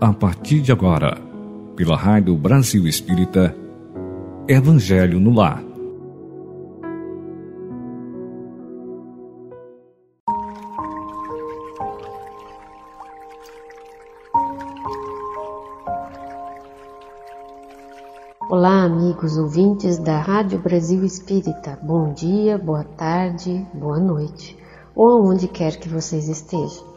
a partir de agora, pela Rádio Brasil Espírita, Evangelho no Lar. Olá, amigos ouvintes da Rádio Brasil Espírita. Bom dia, boa tarde, boa noite, ou aonde quer que vocês estejam.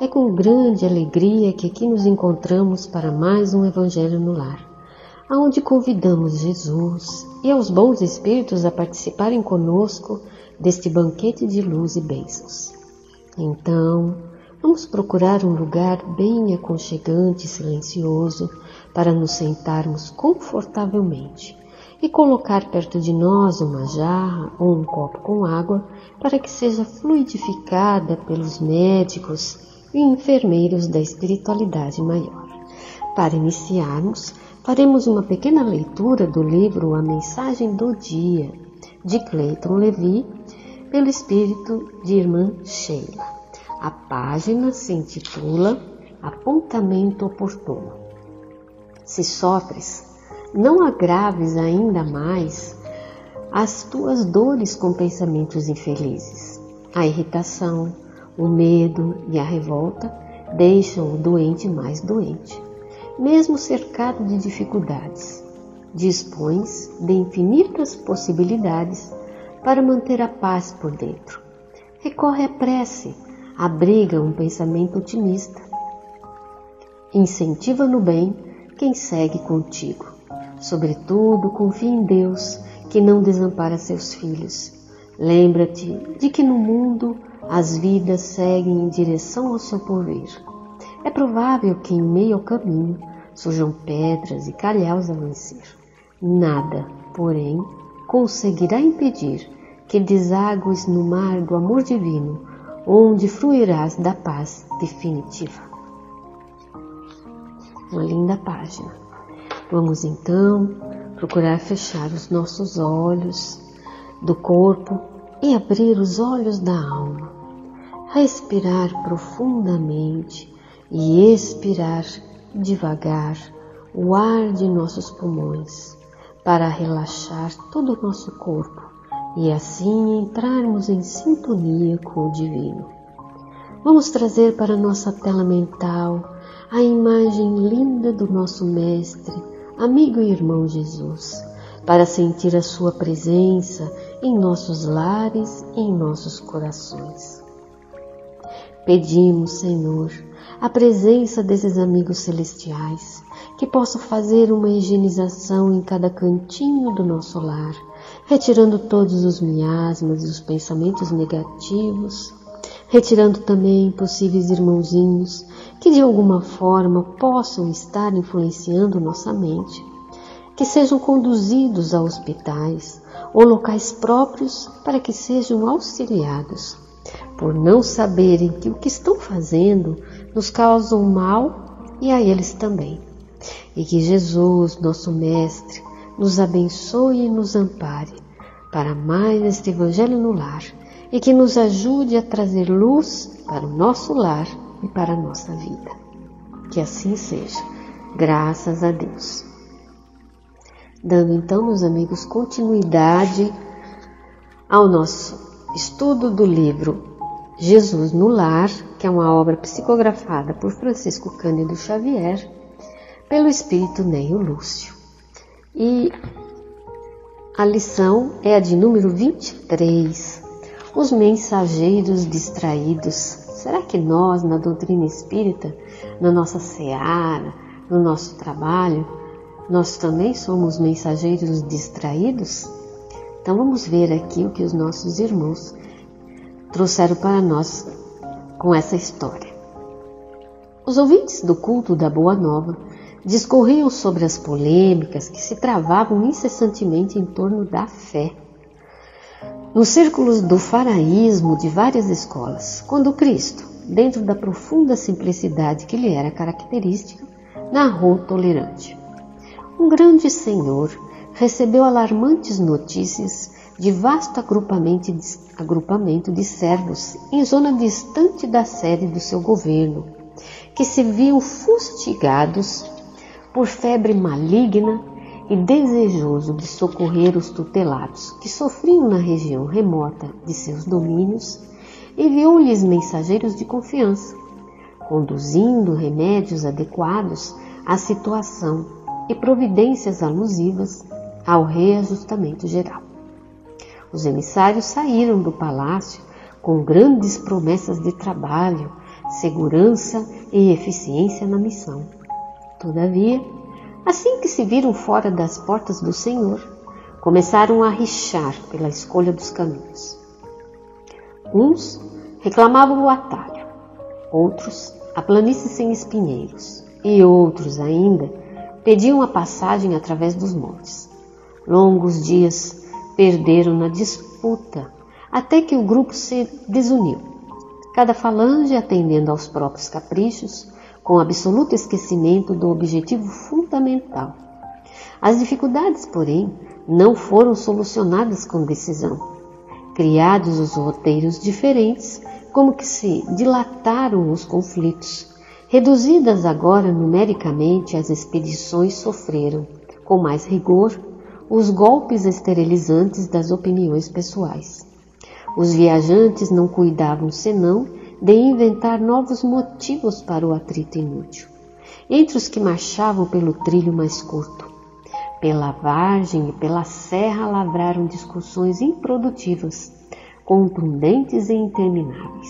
É com grande alegria que aqui nos encontramos para mais um Evangelho no Lar, aonde convidamos Jesus e aos bons espíritos a participarem conosco deste banquete de luz e bênçãos. Então, vamos procurar um lugar bem aconchegante e silencioso para nos sentarmos confortavelmente e colocar perto de nós uma jarra ou um copo com água para que seja fluidificada pelos médicos e enfermeiros da espiritualidade maior. Para iniciarmos, faremos uma pequena leitura do livro A Mensagem do Dia, de Clayton Levy, pelo espírito de irmã Sheila. A página se intitula Apontamento Oportuno. Se sofres, não agraves ainda mais as tuas dores com pensamentos infelizes. A irritação, o medo e a revolta deixam o doente mais doente. Mesmo cercado de dificuldades, dispões de infinitas possibilidades para manter a paz por dentro. Recorre à prece, abriga um pensamento otimista. Incentiva no bem quem segue contigo. Sobretudo, confia em Deus, que não desampara seus filhos. Lembra-te de que no mundo as vidas seguem em direção ao seu porvir. É provável que em meio ao caminho surjam pedras e calhaus a vencer. Nada, porém, conseguirá impedir que deságues no mar do amor divino, onde fluirás da paz definitiva. Uma linda página. Vamos então procurar fechar os nossos olhos do corpo e abrir os olhos da alma respirar profundamente e expirar devagar o ar de nossos pulmões para relaxar todo o nosso corpo e assim entrarmos em sintonia com o divino. Vamos trazer para nossa tela mental a imagem linda do nosso mestre, amigo e irmão Jesus, para sentir a sua presença em nossos lares e em nossos corações. Pedimos, Senhor, a presença desses amigos celestiais, que possam fazer uma higienização em cada cantinho do nosso lar, retirando todos os miasmas e os pensamentos negativos, retirando também possíveis irmãozinhos que de alguma forma possam estar influenciando nossa mente, que sejam conduzidos a hospitais ou locais próprios para que sejam auxiliados por não saberem que o que estão fazendo nos causa um mal e a eles também. E que Jesus, nosso Mestre, nos abençoe e nos ampare para mais este Evangelho no lar e que nos ajude a trazer luz para o nosso lar e para a nossa vida. Que assim seja, graças a Deus. Dando então, meus amigos, continuidade ao nosso estudo do livro Jesus no Lar, que é uma obra psicografada por Francisco Cândido Xavier, pelo espírito Neio Lúcio. E a lição é a de número 23. Os mensageiros distraídos. Será que nós, na doutrina espírita, na nossa seara, no nosso trabalho, nós também somos mensageiros distraídos? Então vamos ver aqui o que os nossos irmãos trouxeram para nós com essa história. Os ouvintes do culto da Boa Nova discorriam sobre as polêmicas que se travavam incessantemente em torno da fé. Nos círculos do faraísmo de várias escolas, quando Cristo, dentro da profunda simplicidade que lhe era característica, narrou tolerante. Um grande senhor recebeu alarmantes notícias de vasto agrupamento de, agrupamento de servos em zona distante da sede do seu governo, que se viam fustigados por febre maligna e desejoso de socorrer os tutelados que sofriam na região remota de seus domínios, enviou-lhes mensageiros de confiança, conduzindo remédios adequados à situação e providências alusivas ao reajustamento geral. Os emissários saíram do palácio com grandes promessas de trabalho, segurança e eficiência na missão. Todavia, assim que se viram fora das portas do Senhor, começaram a rixar pela escolha dos caminhos. Uns reclamavam o atalho, outros a planície sem espinheiros, e outros ainda pediam a passagem através dos montes. Longos dias perderam na disputa até que o grupo se desuniu, cada falange atendendo aos próprios caprichos, com absoluto esquecimento do objetivo fundamental. As dificuldades, porém, não foram solucionadas com decisão. Criados os roteiros diferentes, como que se dilataram os conflitos. Reduzidas agora numericamente, as expedições sofreram, com mais rigor, os golpes esterilizantes das opiniões pessoais. Os viajantes não cuidavam senão de inventar novos motivos para o atrito inútil. Entre os que marchavam pelo trilho mais curto, pela vargem e pela serra lavraram discussões improdutivas, contundentes e intermináveis.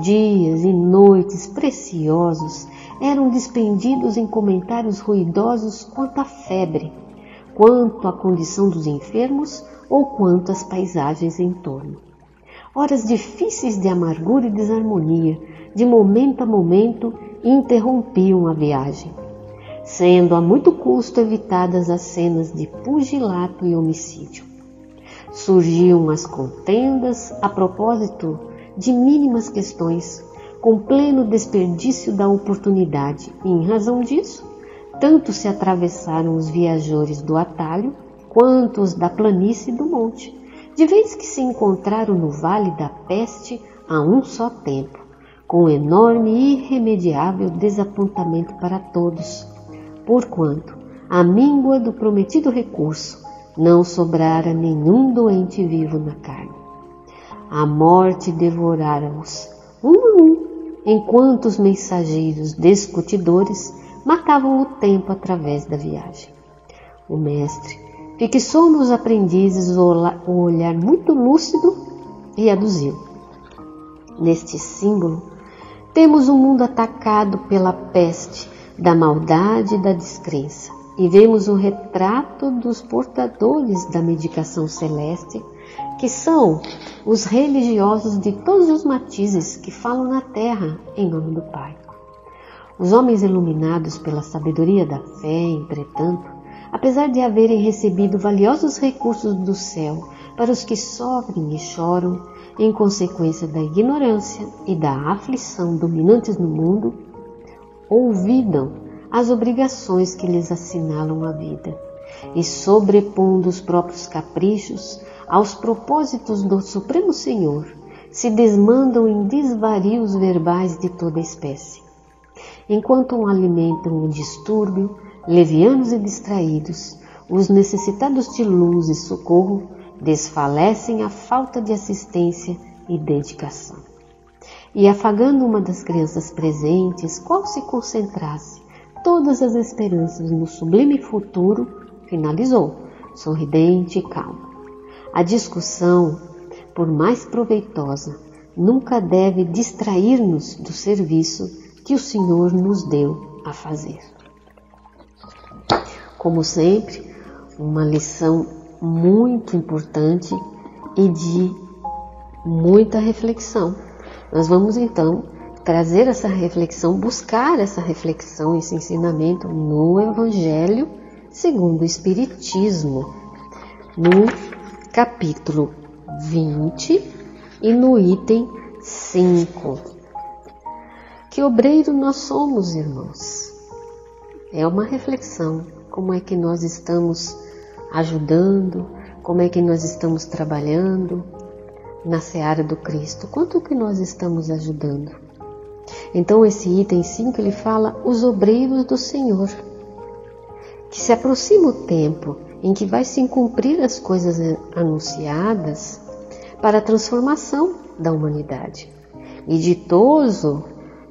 Dias e noites preciosos eram despendidos em comentários ruidosos quanto à febre, quanto à condição dos enfermos ou quanto às paisagens em torno. Horas difíceis de amargura e desarmonia, de momento a momento, interrompiam a viagem, sendo a muito custo evitadas as cenas de pugilato e homicídio. Surgiam as contendas a propósito de mínimas questões, com pleno desperdício da oportunidade, e em razão disso, tanto se atravessaram os viajores do atalho quanto os da planície do monte, de vez que se encontraram no vale da peste a um só tempo, com enorme e irremediável desapontamento para todos, porquanto, a míngua do prometido recurso, não sobrara nenhum doente vivo na carne. A morte devorara-os, um a um, enquanto os mensageiros discutidores matavam o tempo através da viagem. O mestre fixou nos aprendizes o olhar muito lúcido e aduziu. Neste símbolo, temos o um mundo atacado pela peste da maldade e da descrença, e vemos o retrato dos portadores da medicação celeste, que são os religiosos de todos os matizes que falam na terra em nome do Pai. Os homens iluminados pela sabedoria da fé, entretanto, apesar de haverem recebido valiosos recursos do céu para os que sofrem e choram em consequência da ignorância e da aflição dominantes no mundo, olvidam as obrigações que lhes assinalam a vida e sobrepondo os próprios caprichos aos propósitos do Supremo Senhor, se desmandam em desvarios verbais de toda espécie. Enquanto alimentam o distúrbio, levianos e distraídos, os necessitados de luz e socorro desfalecem a falta de assistência e dedicação. E afagando uma das crianças presentes, qual se concentrasse todas as esperanças no sublime futuro, finalizou, sorridente e calmo. A discussão, por mais proveitosa, nunca deve distrair-nos do serviço que o Senhor nos deu a fazer. Como sempre, uma lição muito importante e de muita reflexão. Nós vamos então trazer essa reflexão, buscar essa reflexão, esse ensinamento no Evangelho segundo o Espiritismo, no capítulo 20 e no item 5. Que obreiro nós somos, irmãos? É uma reflexão como é que nós estamos ajudando, como é que nós estamos trabalhando na seara do Cristo, quanto que nós estamos ajudando. Então esse item 5 ele fala os obreiros do Senhor. Que se aproxima o tempo em que vai se cumprir as coisas anunciadas para a transformação da humanidade. E ditoso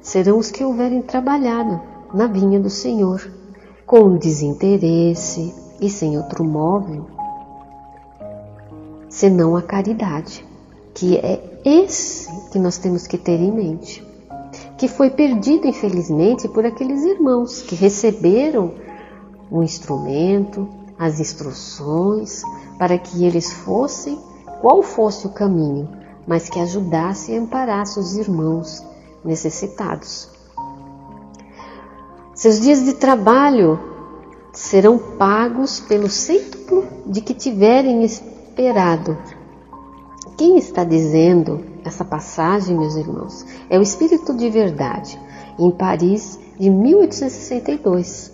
serão os que houverem trabalhado na vinha do Senhor, com desinteresse e sem outro móvel, senão a caridade, que é esse que nós temos que ter em mente, que foi perdido, infelizmente, por aqueles irmãos que receberam o instrumento, as instruções, para que eles fossem qual fosse o caminho, mas que ajudasse e amparasse os irmãos necessitados. Seus dias de trabalho serão pagos pelo cêntuplo de que tiverem esperado. Quem está dizendo essa passagem, meus irmãos? É o Espírito de Verdade, em Paris, de 1862.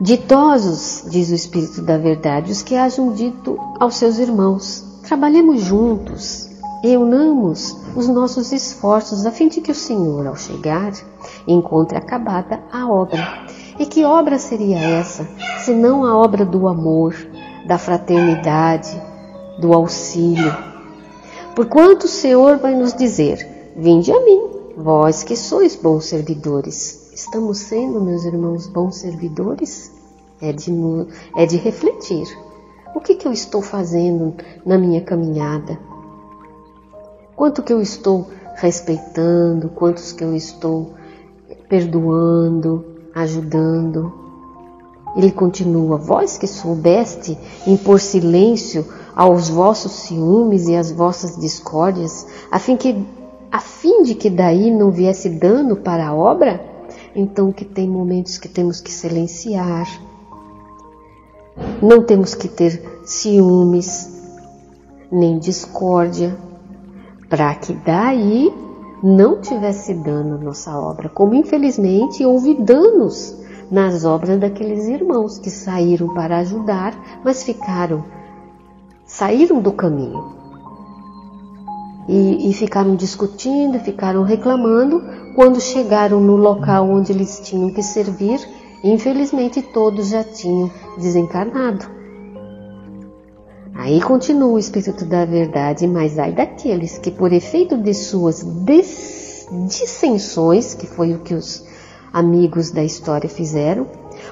Ditosos, diz o Espírito da Verdade, os que hajam dito aos seus irmãos: trabalhemos juntos e unamos os nossos esforços a fim de que o Senhor, ao chegar, encontre acabada a obra. E que obra seria essa, senão a obra do amor, da fraternidade, do auxílio? Porquanto o Senhor vai nos dizer: Vinde a mim, vós que sois bons servidores Estamos sendo, meus irmãos, bons servidores? É de, é de refletir. O que, que eu estou fazendo na minha caminhada? Quanto que eu estou respeitando? Quantos que eu estou perdoando, ajudando? Ele continua: Vós que soubeste impor silêncio aos vossos ciúmes e às vossas discórdias, a fim, que, a fim de que daí não viesse dano para a obra? Então que tem momentos que temos que silenciar. Não temos que ter ciúmes, nem discórdia, para que daí não tivesse dano nossa obra, como infelizmente houve danos nas obras daqueles irmãos que saíram para ajudar, mas ficaram saíram do caminho e, e ficaram discutindo, ficaram reclamando. Quando chegaram no local onde eles tinham que servir, infelizmente todos já tinham desencarnado. Aí continua o Espírito da Verdade, mas ai daqueles que, por efeito de suas dissensões, que foi o que os amigos da história fizeram,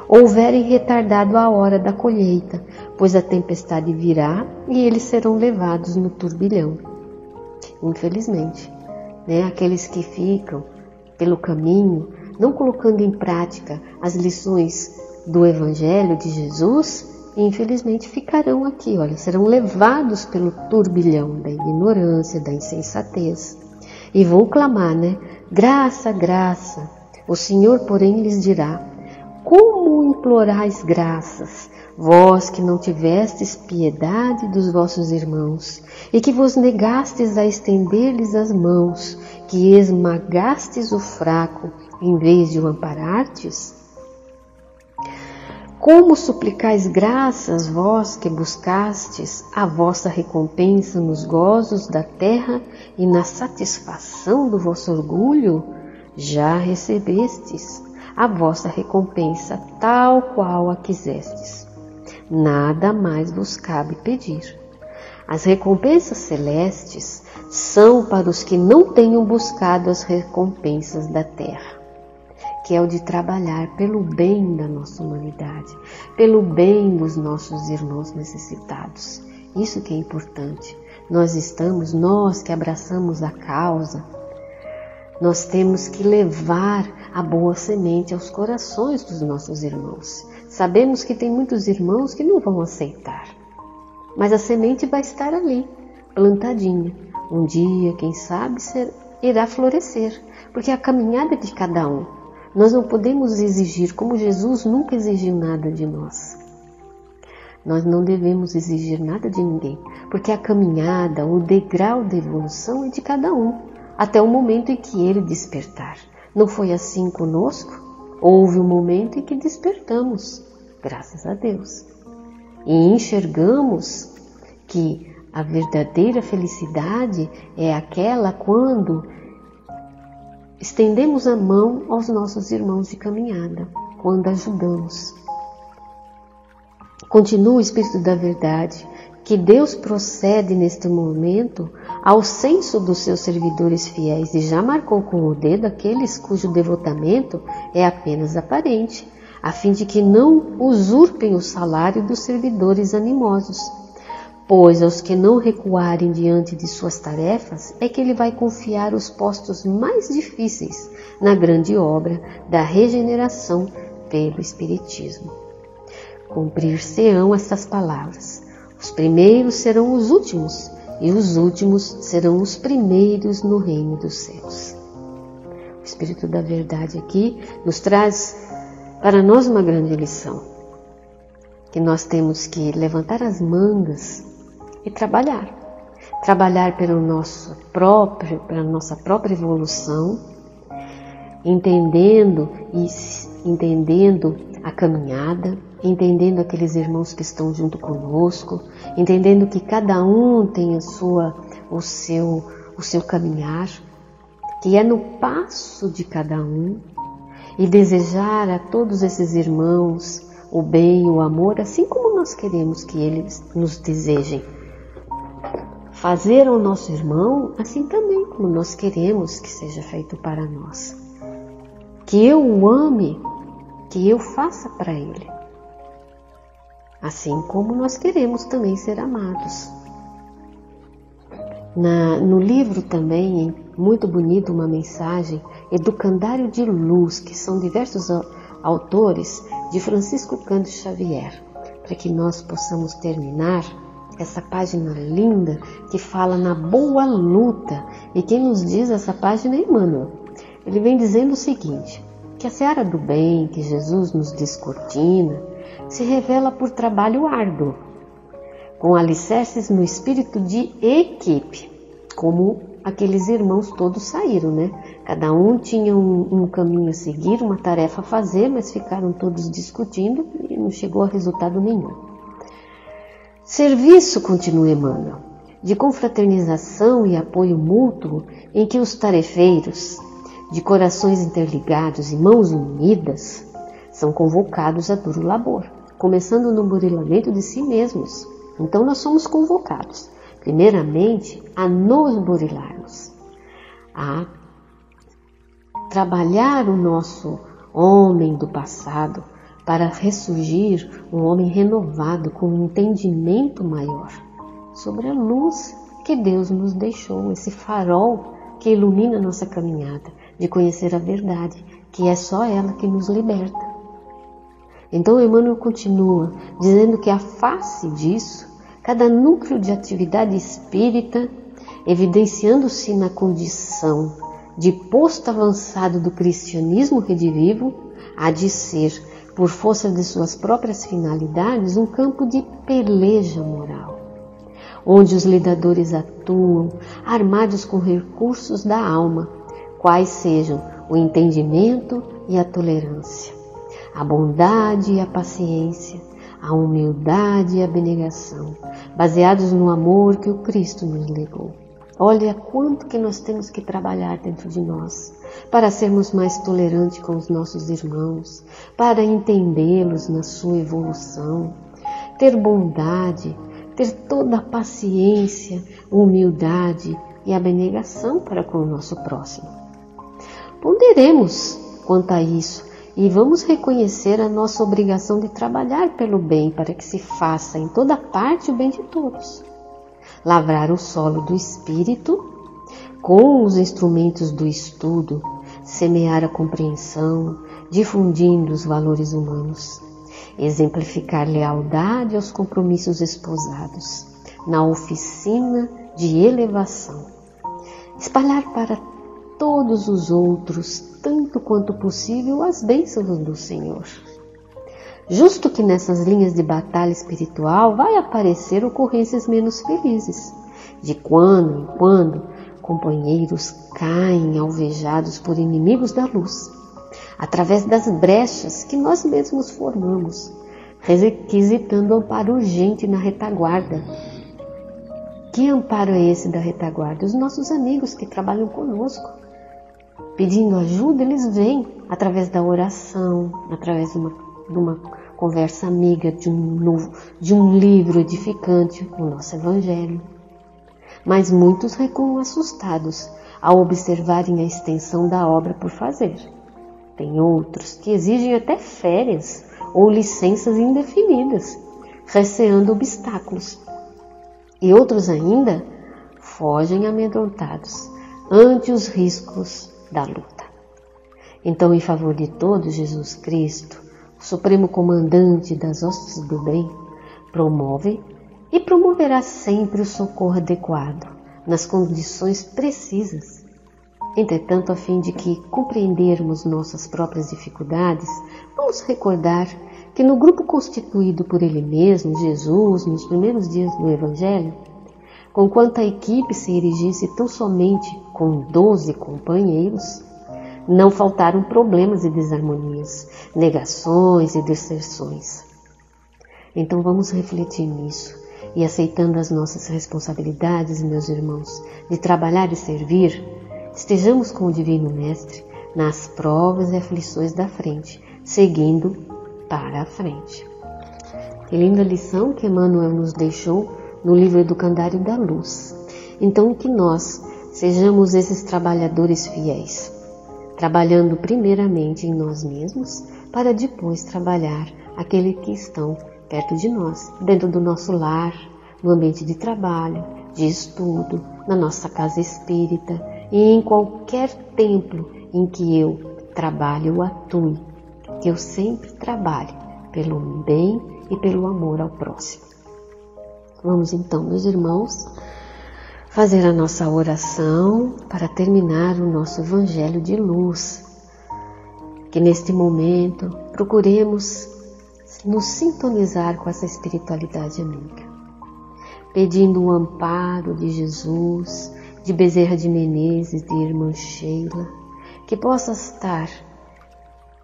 houverem retardado a hora da colheita, pois a tempestade virá e eles serão levados no turbilhão infelizmente. Né? Aqueles que ficam pelo caminho, não colocando em prática as lições do Evangelho de Jesus, infelizmente ficarão aqui, olha, serão levados pelo turbilhão da ignorância, da insensatez. E vão clamar, né? Graça, graça. O Senhor, porém, lhes dirá: Como implorais graças? vós que não tivestes piedade dos vossos irmãos, e que vos negastes a estender-lhes as mãos, que esmagastes o fraco em vez de o amparartes? Como suplicais graças, vós que buscastes a vossa recompensa nos gozos da terra e na satisfação do vosso orgulho? Já recebestes a vossa recompensa tal qual a quisestes nada mais vos cabe pedir. As recompensas celestes são para os que não tenham buscado as recompensas da terra, que é o de trabalhar pelo bem da nossa humanidade, pelo bem dos nossos irmãos necessitados. Isso que é importante. Nós estamos, nós que abraçamos a causa, nós temos que levar a boa semente aos corações dos nossos irmãos. Sabemos que tem muitos irmãos que não vão aceitar, mas a semente vai estar ali, plantadinha. Um dia, quem sabe, irá florescer, porque é a caminhada de cada um. Nós não podemos exigir, como Jesus nunca exigiu nada de nós. Nós não devemos exigir nada de ninguém, porque a caminhada, o degrau da evolução é de cada um, até o momento em que ele despertar. Não foi assim conosco? Houve um momento em que despertamos, graças a Deus, e enxergamos que A verdadeira felicidade é aquela quando estendemos a mão aos nossos irmãos de caminhada, quando ajudamos. Continua o Espírito da Verdade que Deus procede neste momento ao censo dos seus servidores fiéis e já marcou com o dedo aqueles cujo devotamento é apenas aparente, a fim de que não usurpem o salário dos servidores animosos. Pois aos que não recuarem diante de suas tarefas é que ele vai confiar os postos mais difíceis na grande obra da regeneração pelo Espiritismo. Cumprir-se-ão estas palavras. Os primeiros serão os últimos, e os últimos serão os primeiros no reino dos céus. O Espírito da Verdade aqui nos traz para nós uma grande lição, que nós temos que levantar as mangas e trabalhar. Trabalhar pelo nosso próprio, pela nossa própria evolução, entendendo e entendendo a caminhada, entendendo aqueles irmãos que estão junto conosco, entendendo que cada um tem a sua, o seu, o seu caminhar, que é no passo de cada um, e desejar a todos esses irmãos o bem, o amor, assim como nós queremos que eles nos desejem. Fazer ao nosso irmão assim também como nós queremos que seja feito para nós. Que eu o ame, que eu faça para ele assim como nós queremos também ser amados. Na, no livro também, muito bonito, uma mensagem, Educandário de Luz, que são diversos autores de Francisco Cândido Xavier, para que nós possamos terminar essa página linda que fala na boa luta. E quem nos diz essa página é Emmanuel. Ele vem dizendo o seguinte: que a seara do bem que Jesus nos descortina, se revela por trabalho árduo, com alicerces no espírito de equipe, como aqueles irmãos todos saíram, né? Cada um tinha um, um, caminho a seguir, uma tarefa a fazer, mas ficaram todos discutindo e não chegou a resultado nenhum. Serviço, continua Emmanuel, de confraternização e apoio mútuo em que os tarefeiros, de corações interligados e mãos unidas, são convocados a duro labor, começando no burilamento de si mesmos. Então nós somos convocados, primeiramente, a nos burilarmos, a trabalhar o nosso homem do passado para ressurgir um homem renovado com um entendimento maior sobre a luz que Deus nos deixou, esse farol que ilumina nossa caminhada de conhecer a verdade, que é só ela que nos liberta. Então Emmanuel continua dizendo que a face disso, cada núcleo de atividade espírita, evidenciando-se na condição de posto avançado do cristianismo redivivo, há de ser, por força de suas próprias finalidades, um campo de peleja moral, onde os lidadores atuam armados com recursos da alma, quais sejam o entendimento e a tolerância a bondade e a paciência, a humildade e a abnegação, baseados no amor que o Cristo nos legou. Olha quanto que nós temos que trabalhar dentro de nós para sermos mais tolerantes com os nossos irmãos, para entendê-los na sua evolução, ter bondade, ter toda a paciência, humildade e abnegação para com o nosso próximo. Ponderemos quanto a isso e vamos reconhecer a nossa obrigação de trabalhar pelo bem para que se faça em toda parte o bem de todos. Lavrar o solo do espírito com os instrumentos do estudo, semear a compreensão, difundindo os valores humanos, exemplificar lealdade aos compromissos esposados, na oficina de elevação, espalhar para todos os outros, tanto quanto possível, as bênçãos do Senhor. Justo que nessas linhas de batalha espiritual vai aparecer ocorrências menos felizes. De quando em quando, companheiros caem alvejados por inimigos da luz, através das brechas que nós mesmos formamos, requisitando amparo urgente na retaguarda que amparo é esse da retaguarda? Os nossos amigos que trabalham conosco. Pedindo ajuda, eles vêm através da oração, através de uma, de uma conversa amiga, de um, novo, de um livro edificante, o nosso Evangelho. Mas muitos recuam assustados ao observarem a extensão da obra por fazer. Tem outros que exigem até férias ou licenças indefinidas, receando obstáculos. E outros ainda fogem amedrontados ante os riscos da luta. Então, em favor de todos, Jesus Cristo, o Supremo Comandante das hostes do bem, promove e promoverá sempre o socorro adequado, nas condições precisas. Entretanto, a fim de que compreendermos nossas próprias dificuldades, vamos recordar que no grupo constituído por ele mesmo, Jesus, nos primeiros dias do Evangelho, conquanto a equipe se erigisse tão somente com doze companheiros, não faltaram problemas e desarmonias, negações e deserções. Então vamos refletir nisso e aceitando as nossas responsabilidades, meus irmãos, de trabalhar e servir, estejamos com o Divino Mestre nas provas e aflições da frente, seguindo para a frente. Que linda lição que Emmanuel nos deixou no livro Educandário da Luz. Então, que nós sejamos esses trabalhadores fiéis, trabalhando primeiramente em nós mesmos, para depois trabalhar aqueles que estão perto de nós, dentro do nosso lar, no ambiente de trabalho, de estudo, na nossa casa espírita e em qualquer templo em que eu trabalhe ou atue, que eu sempre trabalhe pelo bem e pelo amor ao próximo. Vamos então, meus irmãos, fazer a nossa oração para terminar o nosso Evangelho de luz. Que neste momento procuremos nos sintonizar com essa espiritualidade amiga, pedindo o amparo de Jesus, de Bezerra de Menezes, de Irmã Sheila, que possa estar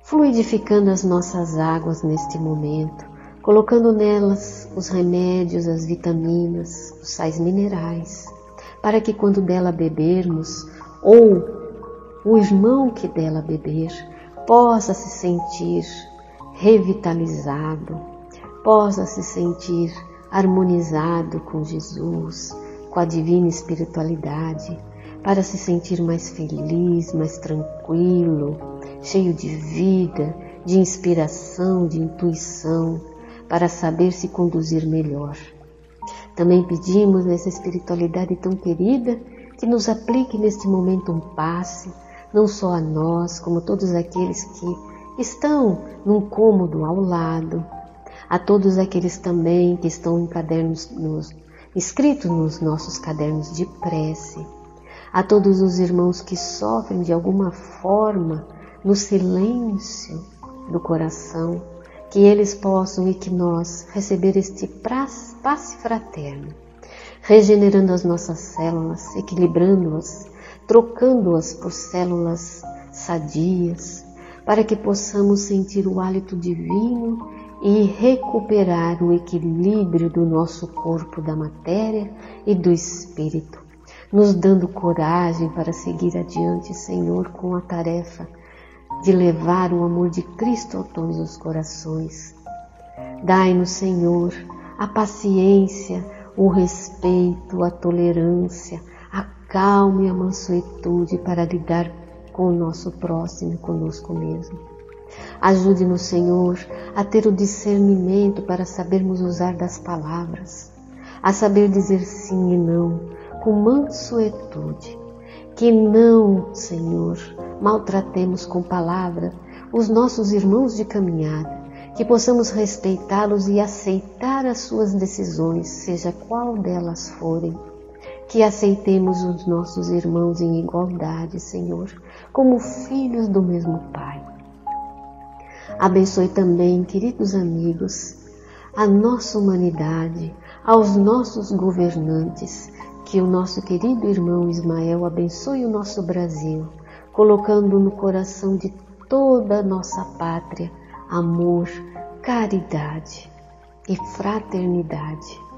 fluidificando as nossas águas neste momento, colocando nelas os remédios, as vitaminas, os sais minerais, para que quando dela bebermos, ou o irmão que dela beber, possa se sentir revitalizado, possa se sentir harmonizado com Jesus, com a divina espiritualidade, para se sentir mais feliz, mais tranquilo, cheio de vida, de inspiração, de intuição, para saber se conduzir melhor. Também pedimos nessa espiritualidade tão querida que nos aplique neste momento um passe, não só a nós, como todos aqueles que estão num cômodo ao lado, a todos aqueles também que estão em cadernos nos, escritos nos nossos cadernos de prece, a todos os irmãos que sofrem de alguma forma no silêncio do coração, que eles possam e que nós receber este passe fraterno, regenerando as nossas células, equilibrando-as, trocando-as por células sadias, para que possamos sentir o hálito divino e recuperar o equilíbrio do nosso corpo da matéria e do espírito, nos dando coragem para seguir adiante, Senhor, com a tarefa de levar o amor de Cristo a todos os corações. Dai-nos, Senhor, a paciência, o respeito, a tolerância, a calma e a mansuetude para lidar com o nosso próximo e conosco mesmo. Ajude-nos, Senhor, a ter o discernimento para sabermos usar das palavras, a saber dizer sim e não, com mansuetude. Que não, Senhor, maltratemos com palavra os nossos irmãos de caminhada, que possamos respeitá-los e aceitar as suas decisões, seja qual delas forem. Que aceitemos os nossos irmãos em igualdade, Senhor, como filhos do mesmo Pai. Abençoe também, queridos amigos, a nossa humanidade, aos nossos governantes, que o nosso querido irmão Ismael abençoe o nosso Brasil, colocando no coração de toda a nossa pátria amor, caridade e fraternidade.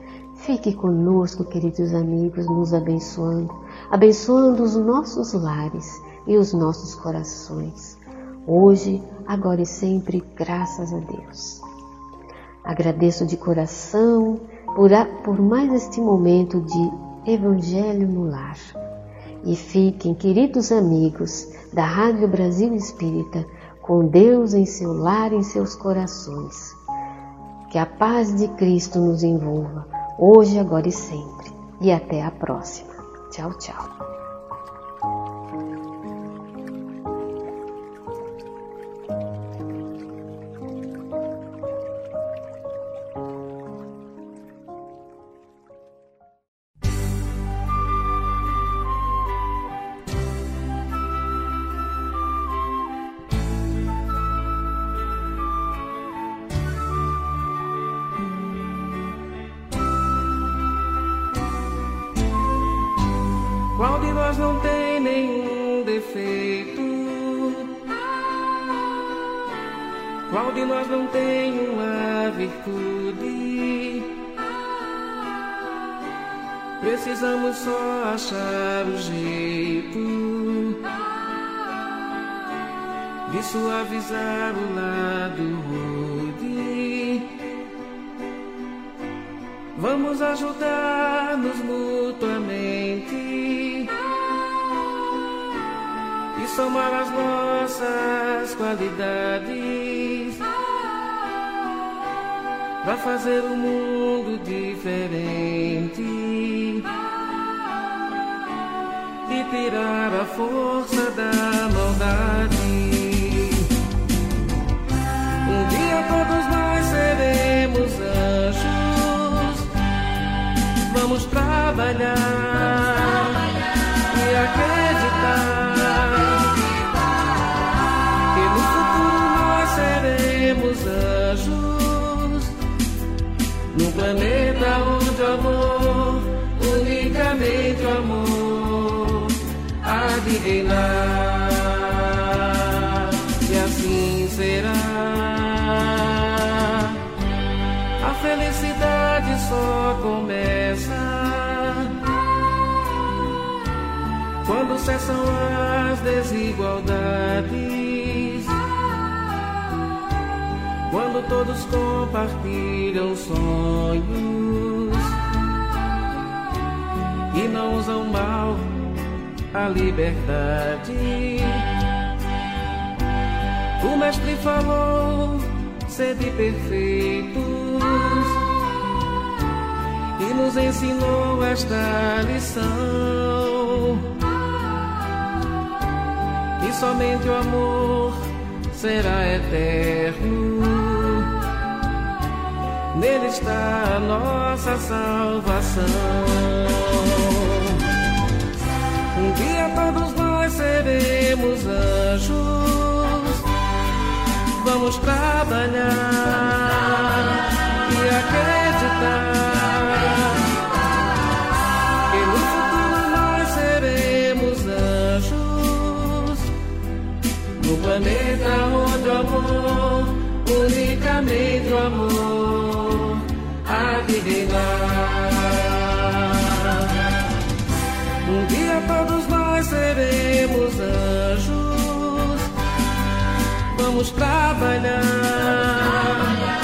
Fique conosco, queridos amigos, nos abençoando, abençoando os nossos lares e os nossos corações. Hoje, agora e sempre, graças a Deus. Agradeço de coração por, a, por mais este momento de Evangelho no Lar. E fiquem, queridos amigos da Rádio Brasil Espírita, com Deus em seu lar e em seus corações. Que a paz de Cristo nos envolva, hoje, agora e sempre. E até a próxima. Tchau, tchau. Nós não tem nenhum defeito? Qual de nós não tem uma virtude? Precisamos só achar o jeito de suavizar o lado rude. Vamos ajudar-nos mutuamente somar as nossas qualidades. Para fazer um mundo diferente. E tirar a força da maldade. Um dia todos nós seremos anjos, vamos trabalhar Quando cessam as desigualdades quando todos compartilham sonhos e não usam mal a liberdade. O mestre falou sede perfeitos e nos ensinou esta lição somente o amor será eterno nele está a nossa salvação. Um dia todos nós seremos anjos, vamos trabalhar e acreditar. Planeta o amor, unicamente o amor um dia todos nós seremos anjos. Vamos trabalhar e